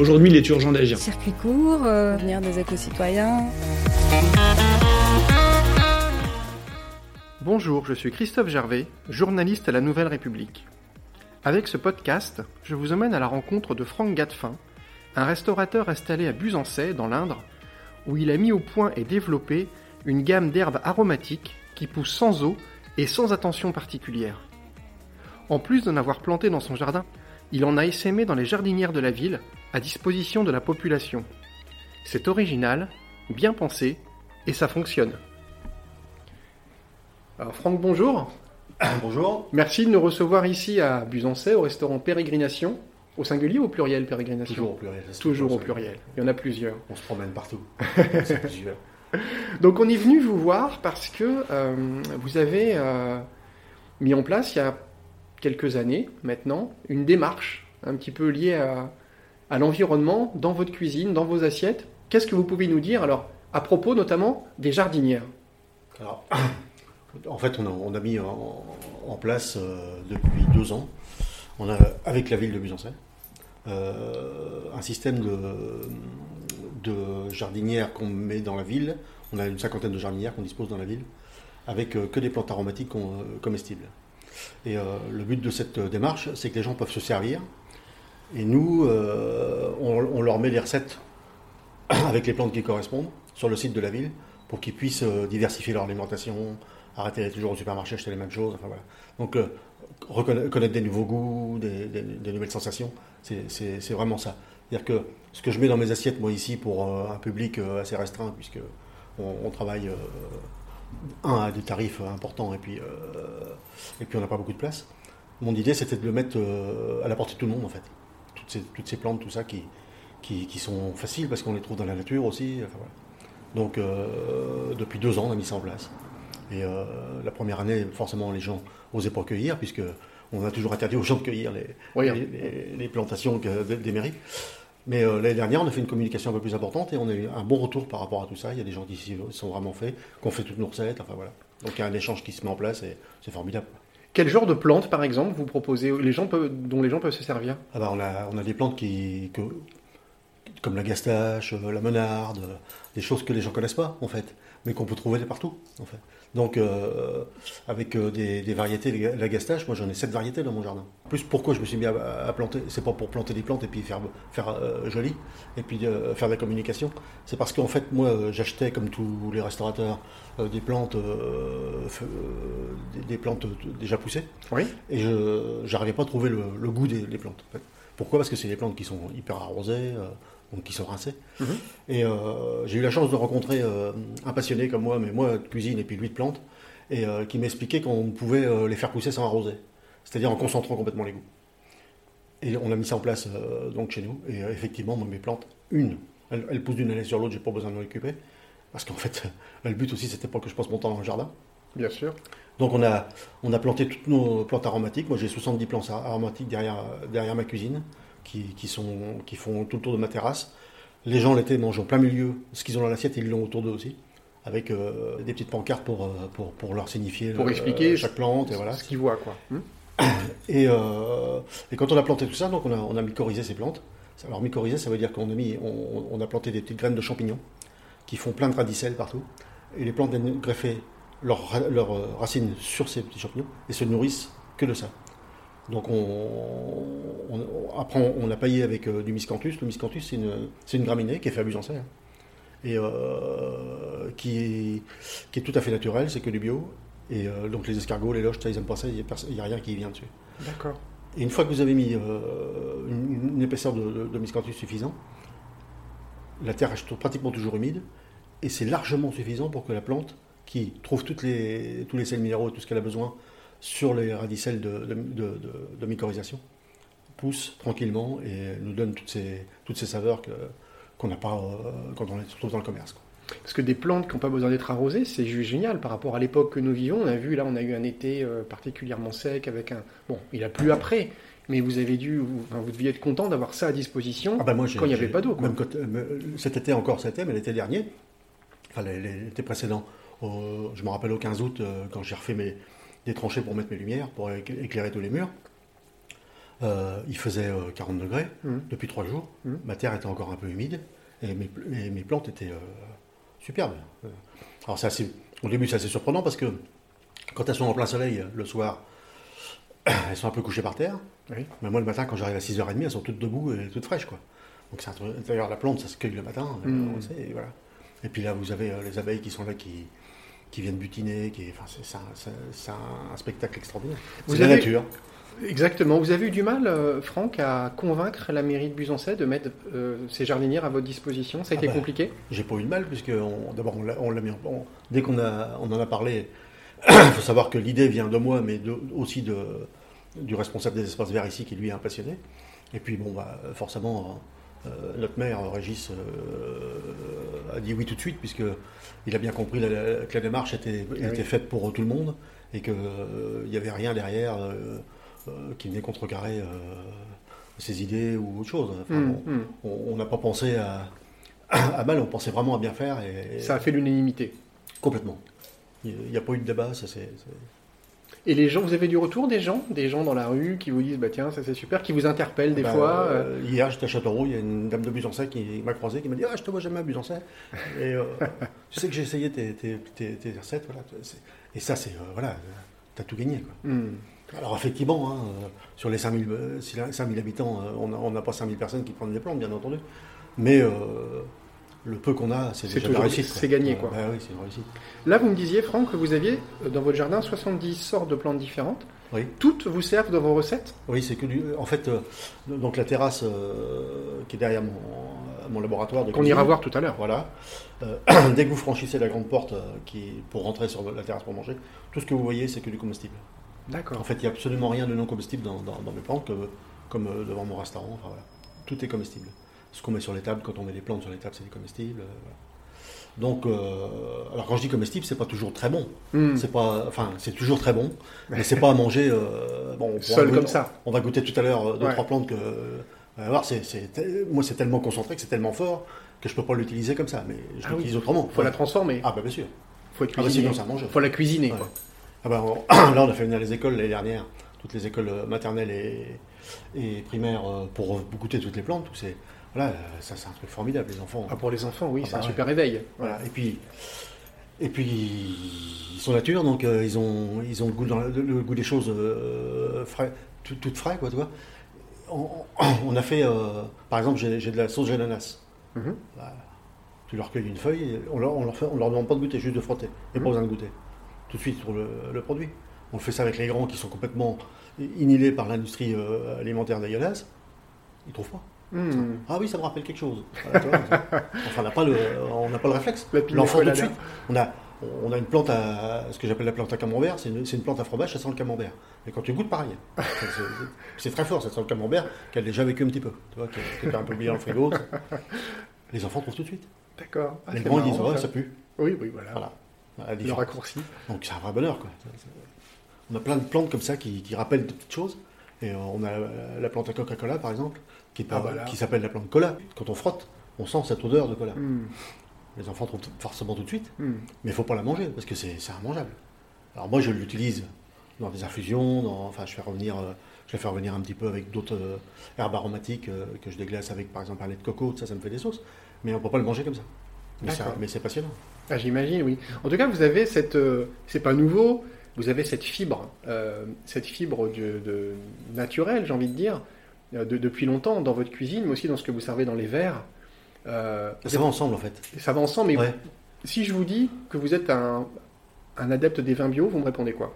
Aujourd'hui, il est urgent d'agir. Circuit court, euh, venir des éco-citoyens. Bonjour, je suis Christophe Gervais, journaliste à la Nouvelle République. Avec ce podcast, je vous emmène à la rencontre de Franck Gatefin, un restaurateur installé à Busancais, dans l'Indre, où il a mis au point et développé une gamme d'herbes aromatiques qui poussent sans eau et sans attention particulière. En plus d'en avoir planté dans son jardin, il en a essaimé dans les jardinières de la ville, à disposition de la population. C'est original, bien pensé, et ça fonctionne. Alors Franck, bonjour. Bonjour. Merci de nous recevoir ici à Busancais, au restaurant Pérégrination. Au singulier ou au pluriel, Pérégrination? Toujours au pluriel. Toujours au pluriel. Il y en a plusieurs. On se promène partout. Plusieurs. Donc on est venu vous voir parce que euh, vous avez euh, mis en place il y a quelques années maintenant une démarche un petit peu liée à, l'environnement dans votre cuisine, dans vos assiettes. Qu'est-ce que vous pouvez nous dire alors à propos notamment des jardinières? En fait, on a, mis en, place euh, depuis deux ans, on a, avec la ville de Busancais, euh, un système de, jardinières qu'on met dans la ville. On a une cinquantaine de jardinières qu'on dispose dans la ville, avec euh, que des plantes aromatiques comestibles. Et euh, le but de cette euh, démarche, c'est que les gens peuvent se servir. Et nous, euh, on, leur met les recettes avec les plantes qui correspondent sur le site de la ville pour qu'ils puissent diversifier leur alimentation, arrêter d'être toujours au supermarché, acheter les mêmes choses. Enfin, voilà. Donc, euh, reconna- connaître des nouveaux goûts, des, nouvelles sensations, c'est- vraiment ça. C'est-à-dire que ce que je mets dans mes assiettes, moi, ici, pour un public assez restreint, puisque on, on travaille, un, à des tarifs importants, et puis, euh, et puis on n'a pas beaucoup de place. Mon idée, c'était de le mettre euh, à la portée de tout le monde, en fait. Toutes ces, toutes ces plantes, tout ça, qui, qui, qui sont faciles, parce qu'on les trouve dans la nature aussi. enfin, voilà. Donc, euh, depuis deux ans, on a mis ça en place. Et euh, la première année, forcément, les gens n'osaient pas cueillir, puisque on a toujours interdit aux gens de cueillir les, Oui, les, les- les plantations que- des, des mairies. Mais euh, l'année dernière, on a fait une communication un peu plus importante et on a eu un bon retour par rapport à tout ça. Il y a des gens qui s'y sont vraiment faits, qui ont fait toutes nos recettes. Enfin voilà. Donc il y a un échange qui se met en place et c'est formidable. Quel genre de plantes, par exemple, vous proposez les gens peuvent, dont les gens peuvent se servir? Ah bah, on, a, on a des plantes qui, que- comme la gastache, euh, la menarde, euh, des choses que les gens connaissent pas en fait, mais qu'on peut trouver partout en fait. Donc euh, avec euh, des, des variétés, la la gastache, moi j'en ai sept variétés dans mon jardin. En Plus pourquoi je me suis mis à, à planter, c'est pas pour planter des plantes et puis faire, faire euh, joli et puis faire de la communication. C'est parce qu'en fait moi j'achetais comme tous les restaurateurs des plantes, des, des plantes déjà poussées. Oui. Et je n'arrivais pas à trouver le, le goût des, plantes. en fait. Pourquoi? Parce que c'est des plantes qui sont hyper arrosées, donc qui sont rincées. Mhm. Et euh, j'ai eu la chance de rencontrer euh, un passionné comme moi, mais moi de cuisine et puis lui de plantes, et euh, qui m'expliquait qu'on pouvait les faire pousser sans arroser, c'est-à-dire en concentrant complètement les goûts. Et on a mis ça en place donc chez nous. Et effectivement, moi, mes plantes, une, elles, elles poussent d'une année sur l'autre, j'ai pas besoin de m'en occuper. Parce qu'en fait, le but aussi, c'était pas que je passe mon temps dans le jardin. Bien sûr. Donc on a, on a planté toutes nos plantes aromatiques. Moi j'ai 70 plantes aromatiques derrière, derrière ma cuisine qui, qui, sont, qui font tout le tour de ma terrasse. Les gens l'été mangent en plein milieu. Ce qu'ils ont dans l'assiette, ils l'ont autour d'eux aussi. Avec euh, des petites pancartes pour, euh, pour, pour leur signifier Pour euh, expliquer chaque plante. Et, voilà. ce qu'ils voient, quoi. Hmm et, euh, et quand on a planté tout ça, donc on a, on a mycorhizé ces plantes. Alors mycorhizé, ça veut dire qu'on a, mis, on, on a planté des petites graines de champignons qui font plein de radicelles partout. Et les plantes viennent greffer leurs ra- leurs, racines sur ces petits champignons et se nourrissent que de ça. Donc on, on- après on, on a paillé avec euh, du miscanthus. Le miscanthus c'est une, graminée qui est fait à Busancais hein, et euh, qui, est, qui est tout à fait naturelle, c'est que du bio. Et euh, donc les escargots, les loches, ça ils aiment pas ça, il n'y a, rien qui vient dessus. D'accord. Et une fois que vous avez mis une, une épaisseur de, de, de miscanthus suffisant, la terre est pratiquement toujours humide et c'est largement suffisant pour que la plante, qui trouve toutes les, tous les sels minéraux et tout ce qu'elle a besoin sur les radicelles de, de, de- mycorhisation, pousse tranquillement et nous donne toutes ces, toutes ces saveurs que- qu'on n'a pas euh, quand on les trouve dans le commerce. quoi. Parce que des plantes qui n'ont pas besoin d'être arrosées, c'est juste génial par rapport à l'époque que nous vivons. On a vu, là, on a eu un été euh, particulièrement sec avec un. Bon, il a plu après, mais vous avez dû. Vous, enfin, vous deviez être content d'avoir ça à disposition Ah bah moi, j'ai- quand il n'y avait pas d'eau. quoi. Même quand, euh, cet été encore, cet été, mais l'été dernier, enfin l'été précédent, au- je me rappelle au 15 août, quand j'ai refait mes, des tranchées pour mettre mes lumières, pour éc- éclairer tous les murs, euh, il faisait euh, 40 degrés Mhm. depuis trois jours. Mhm. Ma terre était encore un peu humide et mes, et mes plantes étaient euh, superbes. Euh, Alors c'est assez- au début, c'est assez surprenant parce que quand elles sont en plein soleil euh, le soir, elles sont un peu couchées par terre. Oui. Mais moi, le matin, quand j'arrive à 6h30, elles sont toutes debout et toutes fraîches. Quoi. Donc, c'est D'ailleurs, la plante, ça se cueille le matin. euh, Mm. sait, et, voilà. et puis là, vous avez euh, les abeilles qui sont là, qui, qui viennent butiner. Qui, enfin, c'est, un, un- spectacle extraordinaire. C'est la nature. Exactement. Vous avez eu du mal, euh, Franck, à convaincre la mairie de Busancais de mettre euh, ces jardinières à votre disposition? Ça a Ah été bah. compliqué? J'ai pas eu de mal, puisque on- d'abord, on l'a, on l'a mis en on- Dès qu'on a, on en a parlé, il faut savoir que l'idée vient de moi, mais de- aussi de, du responsable des espaces verts ici, qui lui est un passionné. Et puis, bon, bah, forcément, euh, notre maire, Régis, euh, a dit oui tout de suite, puisqu'il a bien compris la- la- que la démarche était, Ah oui. était faite pour tout le monde, et qu'il n'y avait rien derrière euh, euh, qui venait contrecarrer euh, ses idées ou autre chose. Enfin, Hum, on- n'a pas pensé à, à mal, on pensait vraiment à bien faire et Ça a fait l'unanimité. complètement. Il n'y a pas eu de débat, ça c'est. Et les gens, vous avez du retour des gens? Des gens dans la rue qui vous disent, bah tiens, ça c'est super, qui vous interpellent des Bah, fois euh, euh, Hier j'étais à Châteauroux, il y a une dame de Busancais qui m'a croisé, qui m'a dit Ah, je te vois jamais à Busancais. Et euh, tu sais que j'ai essayé tes, tes, tes- tes recettes, voilà. Et ça, c'est. euh, voilà, t'as tout gagné. Quoi. hum. Alors effectivement, hein, euh, sur les 5000, euh, si la- 5000 habitants, euh, on n'a on n'a pas 5000 personnes qui prennent des plantes, bien entendu. Mais le peu qu'on a, c'est déjà réussite. c'est gagné, quoi. Oui, c'est une réussite. Là, vous me disiez, Franck, que vous aviez euh, dans votre jardin 70 sortes de plantes différentes. Oui. Toutes vous servent dans vos recettes? Oui, c'est que du. En fait, euh, donc la terrasse euh, qui est derrière mon, mon laboratoire Qu'on ira voir tout à l'heure. Voilà. Euh, dès que vous franchissez la grande porte euh, qui pour rentrer sur la terrasse pour manger, tout ce que vous voyez, c'est que du comestible. D'accord. En fait, il n'y a absolument rien de non comestible dans, dans- dans mes plantes, que- comme euh, devant mon restaurant. Enfin, voilà. Tout est comestible. Ce qu'on met sur les tables, quand on met les plantes sur les tables, c'est des comestibles. euh, voilà. Donc, euh, alors quand je dis comestible, c'est pas toujours très bon. Hum. C'est pas, enfin, c'est toujours très bon, mais c'est pas à manger. euh, bon, Seul goûter- comme ça. On va goûter tout à l'heure deux Ouais. trois plantes que. c'est, c'est te- moi, c'est tellement concentré que c'est tellement fort que je peux pas l'utiliser comme ça, mais je Ah oui. l'utilise autrement. faut la transformer. Ah bah bien sûr. faut être Ah bah cuisiné. sinon ça faut la cuisiner. Ouais. quoi. Ah bah, on- là, on a fait venir les écoles l'année dernière, toutes les écoles maternelles et, et primaires pour goûter toutes les plantes. Tout c'est, voilà, ça c'est un truc formidable, les enfants. Ah, pour les enfants, oui, Ah c'est bah un ouais. super réveil. Voilà. Et puis, et puis ils sont nature, donc euh, ils ont, ils ont le goût, dans la- le, le goût des choses euh, frais, tout, toutes frais, quoi, tu vois. On, on a fait, euh, par exemple, j'ai de la sauce d'ananas. Mhm. Bah, tu leur cueilles une feuille, et on leur, on leur, fait, on leur demande pas de goûter, juste de frotter. Et Mhm. pas besoin de goûter. Tout de suite sur le, le produit. On fait ça avec les grands qui sont complètement inhilés par l'industrie alimentaire dégueulasse. Ils trouvent pas. Hum. Ah oui, ça me rappelle quelque chose. Voilà, tu vois, ça- enfin, on n'a pas, le- on n'a pas le réflexe. L'enfant tout de suite. On a, on a une plante à, ce que j'appelle la plante à camembert. C'est une, c'est une plante à fromage, ça sent le camembert. Et quand tu goûtes, pareil. C'est- très fort, ça sent le camembert qu'elle a déjà vécu un petit peu. Tu vois, qui qui était un peu oublié dans le frigo. ça. Les enfants trouvent tout de suite. D'accord. Ah, les grands, ils disent, ouais, ça. ça pue. Oui, oui, voilà. Voilà. La Le raccourci. Donc c'est un vrai bonheur. Quoi. On a plein de plantes comme ça qui, qui rappellent de petites choses. Et euh, on a la, la plante à Coca-Cola, par exemple, qui, est pas- Ah, voilà. qui s'appelle la plante cola. Quand on frotte, on sent cette odeur de cola. Hum, Les enfants trouvent forcément tout de suite, hum. mais il faut pas la manger parce que c'est c'est immangeable. Alors moi, je l'utilise dans des infusions. Dans, enfin, je fais revenir, euh, je vais faire revenir un petit peu avec d'autres euh, herbes aromatiques euh, que je déglace avec, par exemple, un lait de coco. Ça, ça me fait des sauces. Mais on peut pas le manger comme ça. Mais c'est- passionnant. Ah, j'imagine, oui. En tout cas, vous avez cette. c'est pas nouveau, vous avez cette fibre, euh, cette fibre de, de- naturelle, j'ai envie de dire, euh, de- depuis longtemps dans votre cuisine, mais aussi dans ce que vous servez dans les verres. Euh, Ça va ensemble, en fait. ça va ensemble, mais Ouais. si je vous dis que vous êtes un, un adepte des vins bio, vous me répondez quoi?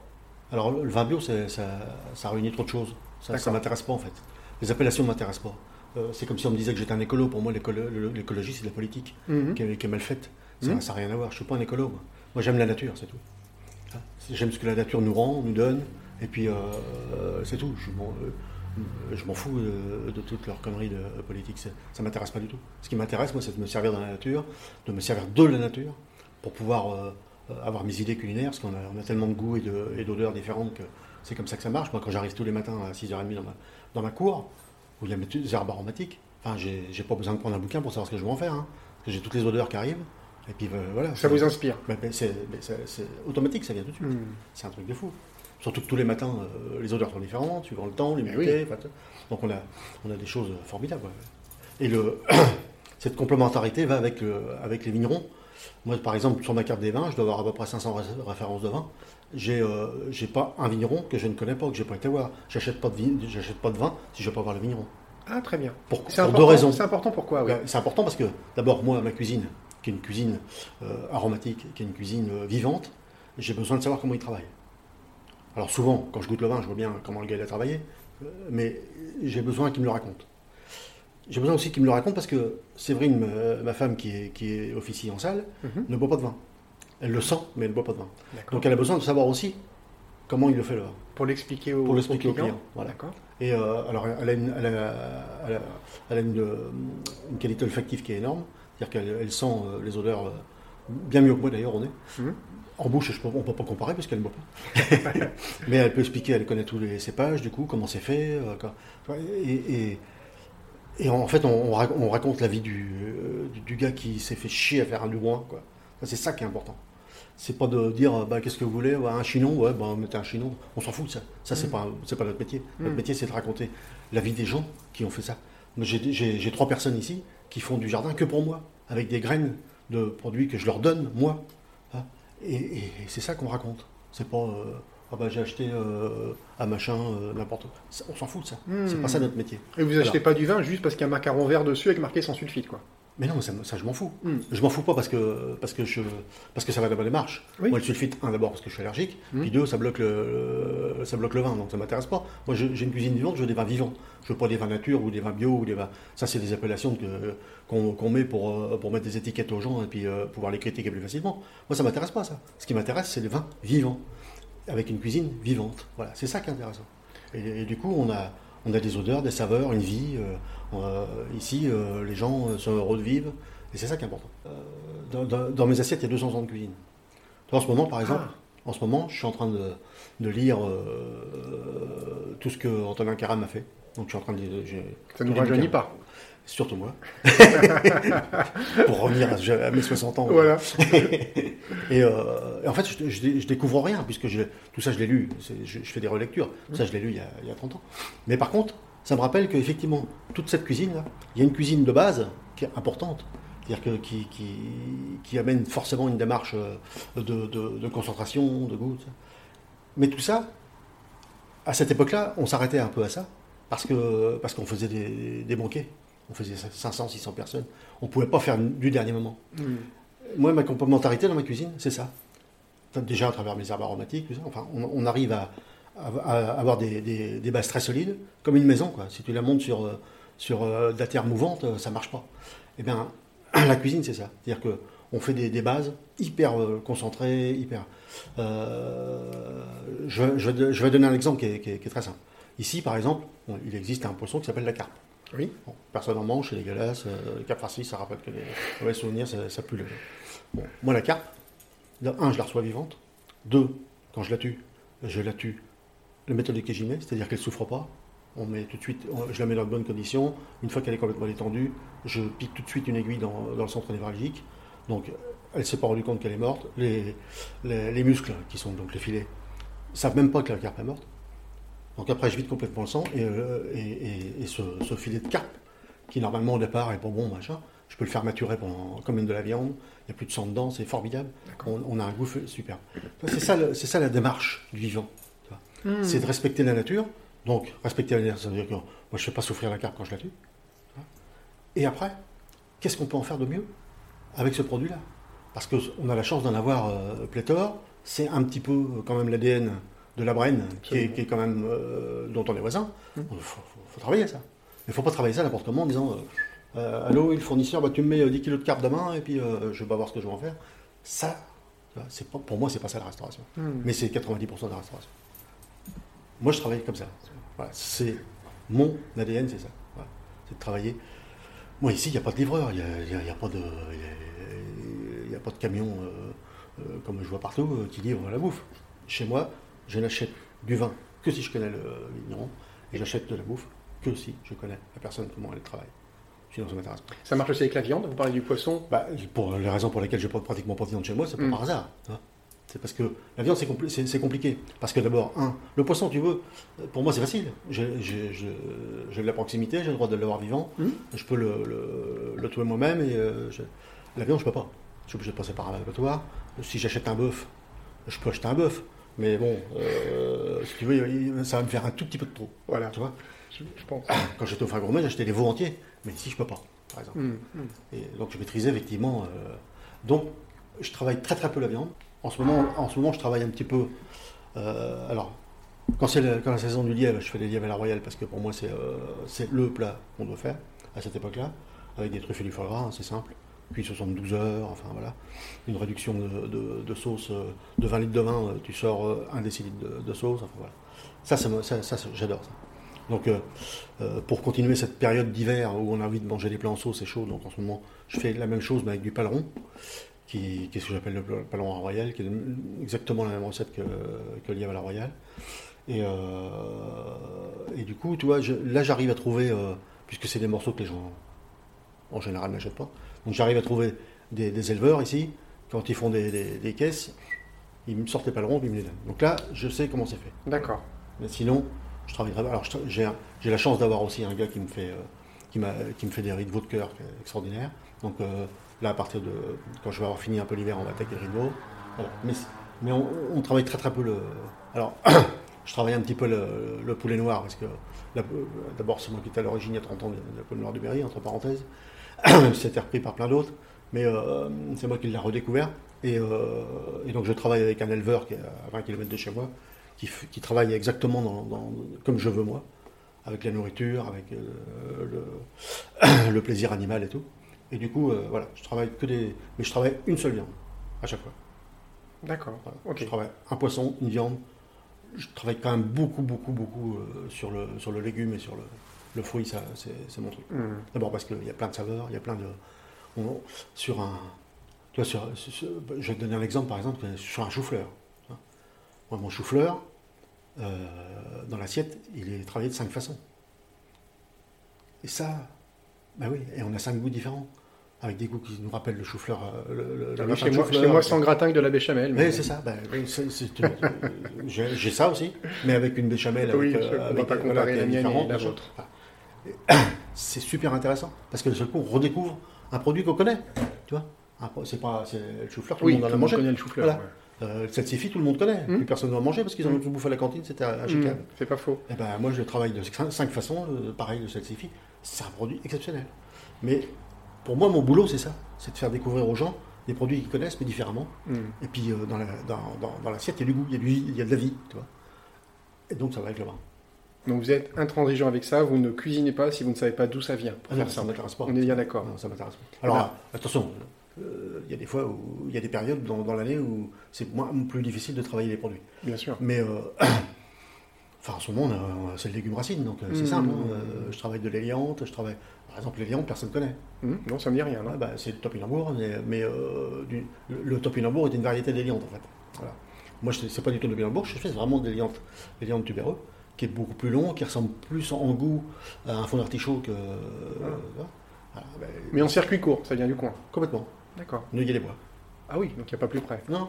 Alors, le vin bio, ça, ça réunit trop de choses. Ça ne m'intéresse pas, en fait. Les appellations ne m'intéressent pas. Euh, c'est comme si on me disait que j'étais un écolo. Pour moi, l'écologie, c'est de la politique Mhm. qui est, qui est mal faite. Ça Mhm. n'a rien à voir. Je ne suis pas un écolo. Moi, Moi, j'aime la nature, c'est tout. J'aime ce que la nature nous rend, nous donne. Et puis, euh, c'est tout. Je, bon, euh, m'en fous de, de toutes leurs conneries de politique. Ça m'intéresse pas du tout. Ce qui m'intéresse, moi, c'est de me servir dans la nature, de me servir de la nature, pour pouvoir euh, euh, avoir mes idées culinaires, parce qu'on a, tellement de goûts et de- et d'odeurs différentes que c'est comme ça que ça marche. Moi, quand j'arrive tous les matins à 6h30 dans ma, dans ma cour, où il y a mes herbes aromatiques, enfin, j'ai pas besoin de prendre un bouquin pour savoir ce que je vais en faire. hein. Parce que j'ai toutes les odeurs qui arrivent. Et puis euh, voilà. Ça vous inspire Ben, ben, c'est automatique, ça vient tout de suite. Hmm. C'est un truc de fou. Surtout que tous les matins, euh, les odeurs sont différentes, suivant le temps, l'humidité. tout. donc on a, on a des choses formidables. ouais. Et le, cette complémentarité va avec, le, avec les vignerons. Moi, par exemple, sur ma carte des vins, je dois avoir à peu près 500 ré- références de vin. J'ai euh, j'ai pas un vigneron que je ne connais pas, que j'ai pas été voir. J'achète pas de vin, j'achète pas de vin si je ne vais pas voir le vigneron. Ah, très bien. Pour, deux raisons. C'est important pourquoi oui. C'est important parce que, d'abord, moi, ma cuisine, qui est une cuisine euh, aromatique, qui est une cuisine euh, vivante, j'ai besoin de savoir comment il travaille. Alors souvent, quand je goûte le vin, je vois bien comment le gars il a travaillé, euh, mais j'ai besoin qu'il me le raconte. J'ai besoin aussi qu'il me le raconte parce que Séverine, ma, femme qui est, qui est officier en salle, Mhm. ne boit pas de vin. Elle le sent, mais elle ne boit pas de vin. Donc elle a besoin de savoir aussi comment il le fait le vin. Pour l'expliquer au, Pour l'expliquer au au client, voilà. D'accord. Et euh, alors, elle a, une, elle a- elle a- elle a une, une qualité olfactive qui est énorme. C'est-à-dire qu'elle elle sent euh, les odeurs euh, bien mieux que moi d'ailleurs, on est. Mhm. En bouche, je on ne peut pas comparer parce qu'elle ne boit pas. Mais elle peut expliquer, elle connaît tous les cépages, du coup, comment c'est fait. euh, et, et- et en fait, on, on rac- on raconte la vie du, du, du gars qui s'est fait chier à faire un Louvain. quoi. C'est ça qui est important. C'est pas de dire bah, qu'est-ce que vous voulez, un chinon, ouais, bah, mettez un chinon. On s'en fout de ça. Ça, c'est Mm. pas, c'est pas notre métier. Notre Mm. métier, c'est de raconter la vie des gens qui ont fait ça. Moi, J'ai j'ai- j'ai trois personnes ici qui font du jardin que pour moi, avec des graines de produits que je leur donne, moi. hein. Et, et- et c'est ça qu'on raconte. C'est pas euh, ah bah j'ai acheté euh, un machin, euh, n'importe quoi. Ça, On s'en fout de ça. C'est pas ça notre métier. Et vous achetez pas du vin juste parce qu'il y a un macaron vert dessus avec marqué sans sulfite, quoi. Mais non, ça, je m'en fous. Mm. Je m'en fous pas parce que, parce que, je, parce que ça va dans ma démarche. Oui. Moi, le sulfite, un, d'abord parce que je suis allergique, Mm. puis deux, ça bloque le, ça bloque le vin, donc ça m'intéresse pas. Moi, j'ai une cuisine vivante, je veux des vins vivants. Je veux pas des vins nature ou des vins bio ou des vins. Ça, c'est des appellations qu'on met pour, euh, pour mettre des étiquettes aux gens et puis euh, pouvoir les critiquer plus facilement. Moi, ça m'intéresse pas, ça. Ce qui m'intéresse, c'est les vins vivants, avec une cuisine vivante. Voilà, c'est ça qui est intéressant. Et, et du coup, on a, on a des odeurs, des saveurs, une vie. euh, ici, euh, les gens euh, sont heureux de vivre. Et c'est ça qui est important. Euh, dans, dans- dans mes assiettes, il y a 200 ans de cuisine. En ce moment, par exemple, en ce moment, je suis en train de, de lire euh, tout ce que Antonin Caram a fait. Donc je suis en train de Ça ne nous rajeunit pas. Surtout moi. Pour revenir à, à mes 60 ans. Voilà. et, euh, et en fait, je, je- je découvre rien, puisque je- tout ça, je l'ai lu. Je, je fais des relectures. Ça, je l'ai lu il y, a, il y a 30 ans. Mais par contre, ça me rappelle qu'effectivement, toute cette cuisine-là, il y a une cuisine de base qui est importante. C'est-à-dire que, qui, qui, qui amène forcément une démarche euh, de, de- de concentration, de goût. Mais tout ça, à cette époque-là, on s'arrêtait un peu à ça, parce que parce qu'on faisait des, des banquets. On faisait 500, 600 personnes. On ne pouvait pas faire du dernier moment. Mm. Moi, ma complémentarité dans ma cuisine, c'est ça. Déjà à travers mes herbes aromatiques, tout ça. Enfin, on, on arrive à avoir des, des- des bases très solides, comme une maison. Quoi. Si tu la montes sur, euh, sur euh, de la terre mouvante, euh, ça marche pas. Eh bien, la cuisine, c'est ça. C'est-à-dire que on fait des, des bases hyper concentrées, hyper. euh, je, je vais- je vais donner un exemple qui est, qui est- qui est très simple. Ici, par exemple, il existe un poisson qui s'appelle la carpe. Oui. Bon, personne n'en mange, c'est dégueulasse. Euh, le cap farci, ça rappelle que les mauvais souvenirs, ça, ça pue le. Bon, moi, la carpe, un, je la reçois vivante. Deux, quand je la tue, je la tue. La méthode j'y mets, c'est-à-dire qu'elle ne souffre pas. On met tout de suite, on- je la mets dans de bonnes conditions. Une fois qu'elle est complètement détendue, je pique tout de suite une aiguille dans, dans le centre névralgique. Donc, elle ne s'est pas rendue compte qu'elle est morte. Les, les, les muscles, qui sont donc les filets, ne savent même pas que la carpe est morte. Donc après, je vide complètement le sang et, euh, et, et- et ce, ce filet de carpe, qui normalement au départ est pas bon, machin, je peux le faire maturer pendant, comme de la viande. Il n'y a plus de sang dedans, c'est formidable. On, on a un goût f- super. C'est ça, ça la démarche du vivant. Tu vois. Mm. C'est de respecter la nature. Donc, respecter la nature, ça veut dire que moi, je ne fais pas souffrir la carpe quand je la tue. Et après, qu'est-ce qu'on peut en faire de mieux avec ce produit-là? Parce qu'on a la chance d'en avoir euh, pléthore. C'est un petit peu euh, quand même l'ADN de la Brenne, qui est, Absolument. qui est quand même euh, dont on est voisin. Il faut, faut- faut travailler ça. Il ne faut pas travailler ça n'importe comment en disant euh, Allô, le fournisseur, bah, tu me mets euh, 10 kilos de carpe demain et puis je vais pas voir ce que je vais en faire. Ça, c'est pas, pour moi, c'est pas ça la restauration. Mm. Mais c'est 90% de la restauration. Moi, je travaille comme ça. Voilà, c'est Mon ADN, c'est ça. Voilà. C'est de travailler. Moi, ici, il n'y a pas de livreur, il n'y a, pas de, il y a- il y a pas de camion euh, euh, comme je vois partout euh, qui livre la bouffe. Chez moi, je n'achète du vin que si je connais le vigneron et j'achète de la bouffe que si je connais la personne, comment elle travaille. Sinon, ça m'intéresse pas. Ça marche aussi avec la viande, vous parlez du poisson? Bah, pour les raisons pour lesquelles je prends pratiquement pas de viande chez moi, c'est pas Mm. par hasard. vois. C'est parce que la viande, c'est compli- c'est- c'est compliqué. Parce que d'abord, un, le poisson, tu veux, pour moi, c'est facile. J'ai de la proximité, j'ai le droit de l'avoir vivant. Mm. Je peux le, le, le tuer moi-même. et euh, je- La viande, je peux pas. Je suis obligé de passer par un abattoir. Si j'achète un bœuf, je peux acheter un bœuf. Mais bon, euh, si tu veux, ça va me faire un tout petit peu de trop. Voilà, Tu vois? Je, je pense. Quand j'étais au frère gourmet, j'achetais des veaux entiers. Mais ici, je peux pas, par exemple. Mm, mm. Et donc je maîtrisais effectivement. euh, donc je travaille très très peu la viande. En ce moment, en ce moment je travaille un petit peu. euh, alors, quand c'est la saison du lièvre, je fais des lièvres à la royale parce que pour moi c'est euh, le plat qu'on doit faire à cette époque-là, avec des truffes et du foie gras, hein, c'est simple. Puis 72 heures, enfin voilà. Une réduction de, sauce, euh, de 20 litres de vin, tu sors un décilitre de, sauce, enfin voilà. Ça, ça, ça, j'adore ça. Donc, pour continuer cette période d'hiver où on a envie de manger des plats en sauce, c'est chaud. Donc, en ce moment, je fais la même chose, mais avec du paleron, qui, qui est ce que j'appelle le paleron à la royale, qui est exactement la même recette que, que le à la royale. Et, euh, et du coup, tu vois, je- là, j'arrive à trouver, euh, puisque c'est des morceaux que les gens, en général, n'achètent pas. Donc, j'arrive à trouver des, des éleveurs ici, quand ils font des, des- des caisses, ils me sortent les palerons, puis ils me les donnent. Donc là, je sais comment c'est fait. D'accord. Mais sinon, je travaille très Alors, j'ai, la chance d'avoir aussi un gars qui me fait, euh, qui qui me fait des riz de veau de cœur extraordinaire. Donc euh, là, à partir de quand je vais avoir fini un peu l'hiver, on va attaquer le. Voilà. Mais, on, travaille très très peu le. Alors, je travaille un petit peu le, le poulet noir parce que la- d'abord c'est moi qui étais à l'origine il y a 30 ans de la poulet noir du Berry, entre parenthèses. C'était repris par plein d'autres, mais euh, c'est moi qui l'ai redécouvert. Et, euh, et donc je travaille avec un éleveur qui est à 20 km de chez moi, qui, travaille exactement comme je veux moi, avec la nourriture, avec euh, le plaisir animal et tout. Et du coup, euh, voilà, je travaille que des. Mais je travaille une seule viande, à chaque fois. D'accord. Voilà. Je travaille un poisson, une viande. Je travaille quand même beaucoup, beaucoup, beaucoup euh, sur, le, sur le légume et sur le, le fruit, ça, c'est mon truc. Mm. D'abord parce qu'il y a plein de saveurs, il y a plein de. on- sur un. Tu vois, sur, sur- sur- je vais te donner un exemple, par exemple, sur un chou-fleur. hein. Moi, mon chou-fleur, euh, dans l'assiette, il est travaillé de cinq façons. Et ça, ben oui, et on a cinq goûts différents, avec des goûts qui nous rappellent le chou-fleur. euh, le- le- Ah, chez, de moi, chez moi, sans gratin que de la béchamel. mais- Oui, c'est ça. oui, c'est- euh, J'ai ça aussi, mais avec une béchamel. Oui, avec, on va avec, pas euh, comparer qui est la mienne et différente, la machin. vôtre. C'est super intéressant parce que d'un seul coup, on redécouvre un produit qu'on connaît. Tu vois C'est pas le chou-fleur, tout Oui, le monde en a mangé. connaît le chou-fleur. Voilà. ouais. Euh, tout le monde connaît. Mm. Plus personne ne va manger parce qu'ils en ont tout bouffé à la cantine, c'était à, à Mm, Chicago. C'est pas faux. Et ben, moi, je travaille de cinq, cinq façons, euh, pareil, le salsifis. C'est un produit exceptionnel. Mais pour moi, mon boulot, c'est ça c'est de faire découvrir aux gens des produits qu'ils connaissent, mais différemment. Mm. Et puis, euh, dans, la, dans, dans, dans l'assiette, il y a du goût, il y a, du, il y a de la vie, tu vois. Et donc, ça va avec le vin. Donc vous êtes intransigeant avec ça, vous ne cuisinez pas si vous ne savez pas d'où ça vient. Pour Ah faire ça ça. m'intéresse pas. On est bien d'accord. Non, ça m'intéresse pas. Alors, euh, attention, euh, il y a des fois où il y a des périodes dans, dans l'année où c'est moins plus difficile de travailler les produits. Bien sûr. Mais, euh, enfin, en ce moment, c'est le légume racine, donc euh, c'est Mmh. simple. hein. Euh, je travaille de l'éliante, je travaille. Par exemple, l'éliante, personne ne connaît. Mm. Non, ça me dit rien. Ouais, bah, c'est le topinambour, mais, mais, euh, du- le, topinambour est une variété d'éliante, en fait. Voilà. Moi, je- c'est pas du tout de topinambour, je fais vraiment de l'éliante, l'éliante tubéreux, qui est beaucoup plus long, qui ressemble plus en, en goût à un fond d'artichaut que. voilà. Voilà, ben, Mais en circuit court, ça vient du coin. Complètement. D'accord. Neuilly-les-Bois. Ah oui, donc il n'y a pas plus près. Non,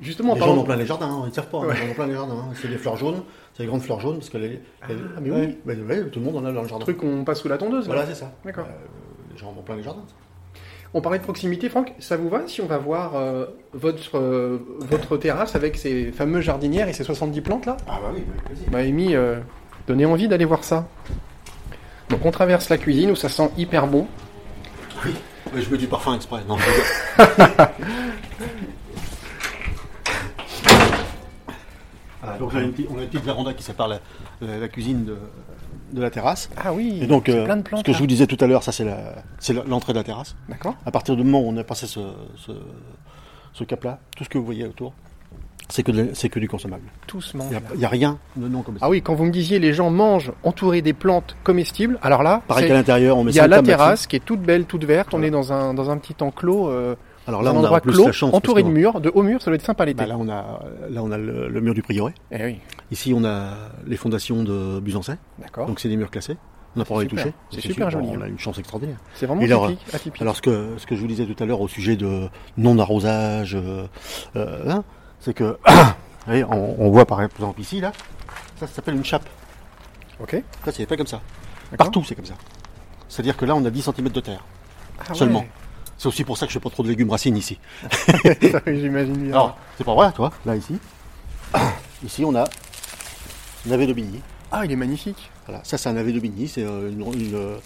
Justement, en les gens en plein les jardins, hein, ils ne savent pas, hein, Ouais. ils en ont plein les jardins. hein. C'est des fleurs jaunes, c'est des grandes fleurs jaunes, parce que les, Ah, les- mais oui. tout le monde en a dans le jardin. truc qu'on passe sous la tondeuse. là. Voilà, c'est ça. D'accord. Euh, les gens en ont plein les jardins. On parlait de proximité, Franck. Ça vous va si on va voir euh, votre, euh, votre terrasse avec ces fameuses jardinières et ces 70 plantes là? Ah bah oui, avec émis, euh, donné envie d'aller voir ça. Donc on traverse la cuisine où ça sent hyper bon. Oui, mais je mets du parfum exprès. Non, je rigole. Voilà, donc on a, une petite, on a une petite véranda qui sépare la, cuisine de, de la terrasse. Ah oui, Et donc, euh, plein de ce plantes. que je là. vous disais tout à l'heure, ça c'est l'entrée de la terrasse. D'accord. À partir du moment où on a passé ce, ce, ce cap-là, tout ce que vous voyez autour, c'est que, c'est que du consommable. Il n'y a, là. il y a rien de non comestible. Ah oui, quand vous me disiez les gens mangent entourés des plantes comestibles, alors là, Pareil qu'à l'intérieur, on met il y a la terrasse qui est toute belle, toute verte. On est dans un dans un petit enclos, euh, Alors là, on a en plus clos, la chance. entouré de murs, de hauts murs. Ça doit être sympa l'été. Bah, là, on a, là, on a le, le mur du prieuré. Eh oui, Ici, on a les fondations de Busancais. d'accord. Donc, c'est des murs classés. On n'a pas les toucher. C'est super joli, On hein. a une chance extraordinaire. C'est vraiment alors, typique, atypique. Alors, ce que, ce que je vous disais tout à l'heure au sujet de non-arrosage, euh, euh, hein, c'est que, vous voyez, on, on voit par exemple ici, là, ça, ça s'appelle une chape. ok. Ça, c'est pas comme ça. Partout, c'est comme ça. C'est-à-dire que là, on a 10 cm de terre. Ah seulement. ouais. C'est aussi pour ça que je fais pas trop de légumes racines ici. J'imagine bien. Alors, c'est pas vrai, toi, là, ici. Ici, on a un navet d'Aubigny. Ah, il est magnifique. Voilà, ça, c'est un navet d'Aubigny. C'est euh, une, une, euh,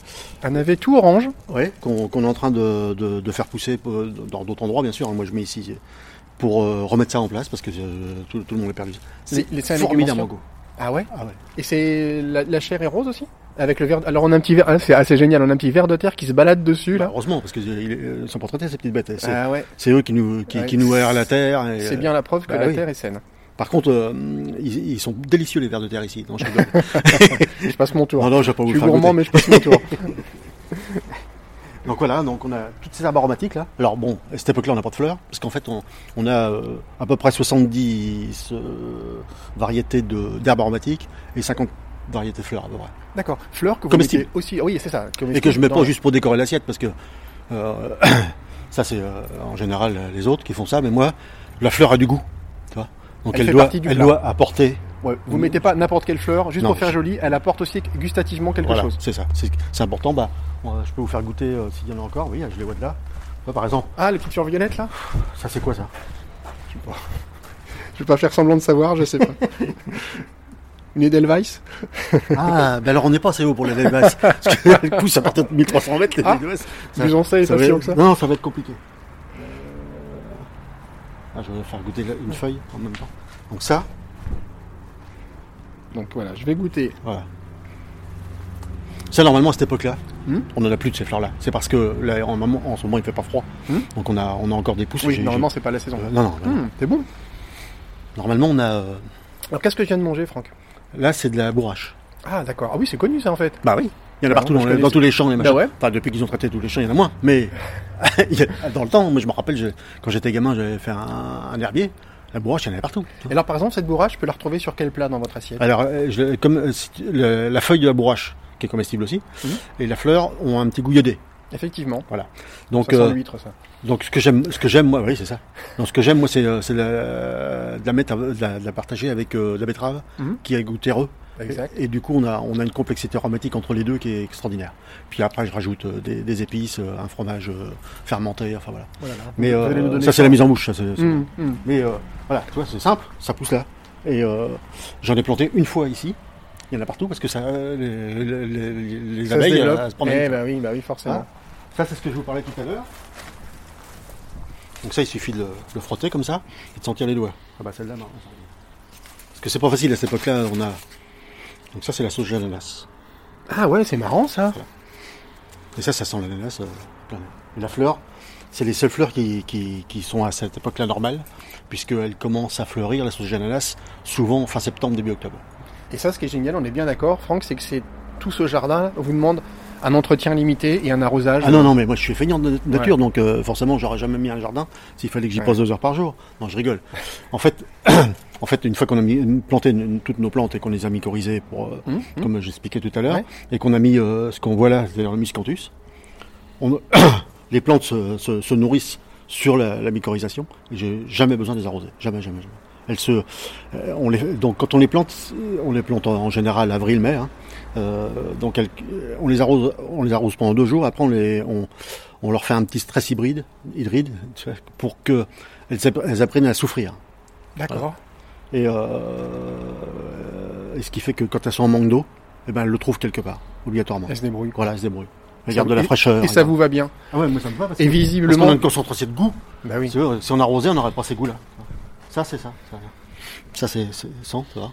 Un navet tout orange. ouais, qu'on est en train de, de- de faire pousser euh, dans d'autres endroits, bien sûr. hein. Moi, je mets ici pour remettre ça en place parce que tout, tout le monde est perdu. C'est un formidable. Ah ouais? Ah ouais. Et c'est la, la chair est rose aussi? Avec le verre. Alors on a un petit verre. ah, c'est assez génial. On a un petit verre de terre qui se balade dessus Bah, là. heureusement, parce qu'ils sont pas traités, ces petites bêtes. C'est Ah ouais. c'est eux qui nous, qui, Ouais. qui nous aèrent la terre. C'est euh, bien la preuve que bah la oui. terre est saine. Par contre, euh, ils, ils sont délicieux, les vers de terre ici. Non, je. Je passe mon tour. non, non, je pas je vous suis faire gourmand, mais je passe mon tour. Donc voilà, donc on a toutes ces herbes aromatiques là. Alors bon, à cette époque-là, on n'a pas de fleurs, parce qu'en fait, on, on a euh, à peu près 70 euh, variétés d'herbes aromatiques et 50 variétés de fleurs à peu près. D'accord. Fleurs que vous mettez aussi. Oui, c'est ça. Et que je mets pas juste pour décorer l'assiette, parce que euh, ça c'est euh, en général les autres qui font ça, mais moi, la fleur a du goût. Tu vois Donc Elle doit, elle plat. doit apporter. Ouais, vous mettez pas n'importe quelle fleur juste Non. pour faire joli. Elle apporte aussi gustativement quelque Voilà, chose. c'est ça. C'est important. Bah, je peux vous faire goûter euh, s'il y en a encore. Oui, je les vois de là. Là, par exemple, Ah, les petites fleurs violettes là? Ça c'est quoi ça? Je vais pas faire semblant de savoir, je sais pas. Une Edelweiss Ah, ben alors on n'est pas assez haut pour les Edelweiss. Parce que du coup, ça part de 1300 mètres, les Ah, Edelweiss. En savez Ça pas va être- ça Non, ça va être compliqué. Ah, je vais faire goûter une feuille en même temps. Donc ça, Donc voilà, je vais goûter. voilà. Ça, normalement, à cette époque-là, Hmm on n'en a plus de ces fleurs-là. C'est parce que là, en, ce moment, il fait pas froid. Hmm Donc on a, on a encore des pousses. Oui, normalement c'est pas la saison. euh, non, non, non. Hum, c'est bon. Normalement, on a. euh, Alors qu'est-ce que je viens de manger, Franck? Là, c'est de la bourrache. Ah d'accord. Ah oui, c'est connu ça en fait. Bah oui. Il y en a Bah, partout dans, tous les champs, les machins. Bah ouais. Enfin, depuis qu'ils ont traité tous les champs, il y en a moins. Mais a- dans le temps, moi, je me rappelle, je- quand j'étais gamin, j'avais fait un, un herbier. La bourrache, il y en avait partout. Et alors par exemple, cette bourrache, je peux la retrouver sur quel plat dans votre assiette? Alors, euh, je- comme euh, le- la feuille de la bourrache, qui est comestible aussi, Mhm. et la fleur ont un petit goût iodé. Effectivement. Donc, ça sent euh, ça. donc ce que j'aime, ce que j'aime, moi, oui, c'est ça. Donc, ce que j'aime, moi, c'est euh, de la mettre, de la, de la partager avec euh, de la betterave, Mhm. qui a un goût terreux. Exact. Et, et du coup, on a, on a une complexité aromatique entre les deux qui est extraordinaire. Puis après, je rajoute des, des épices, un fromage fermenté, enfin voilà. Voilà. Mais euh, ça, c'est la mise en bouche. Ça, Hum, hum. Mais euh, voilà, tu vois, c'est simple, ça pousse là. Et euh, j'en ai planté une fois ici. Il y en a partout parce que ça, les, les- les- les Ça se abeilles, se promènent. Eh oui, oui, forcément. Ah. Ça, c'est ce que je vous parlais tout à l'heure. Donc ça, il suffit de le, de frotter comme ça et de sentir les doigts. Ah bah celle-là, non. Parce que c'est pas facile à cette époque-là. On a. Donc ça, c'est la sauce d'ananas. Ah ouais, c'est marrant ça. Et ça, ça sent l'ananas. euh, plein. Et la fleur, c'est les seules fleurs qui, qui, qui sont à cette époque-là normales, puisqu'elles commencent à fleurir, la sauce d'ananas, souvent fin septembre, début octobre. Et ça, ce qui est génial, on est bien d'accord, Franck, c'est que c'est tout ce jardin vous demande un entretien limité et un arrosage. Ah non, non, mais moi je suis feignant de nature, donc euh, forcément j'aurais jamais mis un jardin s'il fallait que j'y Ouais. passe deux heures par jour. Non, je rigole. En fait, en fait une fois qu'on a mis, planté une- toutes nos plantes et qu'on les a mycorhizées, pour, euh, Hum, hum. comme j'expliquais tout à l'heure, Ouais. et qu'on a mis euh, ce qu'on voit là, c'est-à-dire le miscanthus, on, les plantes se, se- se nourrissent sur la, la mycorhisation, et j'ai jamais besoin de les arroser. Jamais, jamais, jamais. Elles se, euh, on les, donc quand on les plante, on les plante en, général avril-mai. Hein, euh, donc elles- on les arrose, on les arrose pendant deux jours. Après on les, on, on leur fait un petit stress hybride, hybride, pour que elles, app- elles apprennent à souffrir. D'accord. Et, euh, et ce qui fait que quand elles sont en manque d'eau, eh ben elles le trouvent quelque part, obligatoirement. Elle se débrouille. Voilà, elles se débrouillent. Ça Elles gardent vous- de la fraîcheur. Et ça vous va bien. Ah ouais, moi ça me va parce Et que- parce qu'on visiblement. a une concentration de goût. Bah oui. Si on arrosait, on n'aurait pas ces goûts-là. Ça, c'est ça. Ça, ça, c'est c'est- sans, ça va.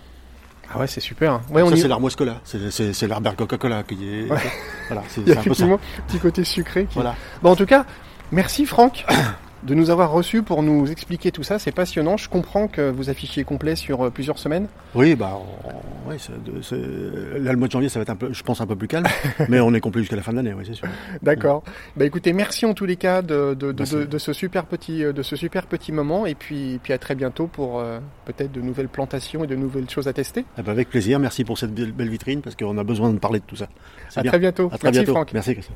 Ah ouais, c'est super. hein. Ouais, on ça, y- c'est l'armoiscola. C'est c'est- l'herbert Coca-Cola qui est. Ouais. Voilà, c'est un peu ça. petit côté sucré. Qui... Voilà. Bon, en tout cas, merci Franck. de nous avoir reçus pour nous expliquer tout ça. C'est passionnant. Je comprends que vous affichiez complet sur euh, plusieurs semaines. Oui, bah, on- là, le mois de janvier, ça va être un peu, je pense, un peu plus calme, mais on est complet jusqu'à la fin de l'année, oui, c'est sûr. D'accord. Bah écoutez, merci en tous les cas de, de, de, ce super petit euh, de ce super petit moment et puis puis à très bientôt pour euh, peut-être de nouvelles plantations et de nouvelles choses à tester. Eh ben, avec plaisir, merci pour cette belle vitrine, parce qu'on a besoin de parler de tout ça. À bien. très bientôt. À très merci bientôt. Franck. Merci, Christophe.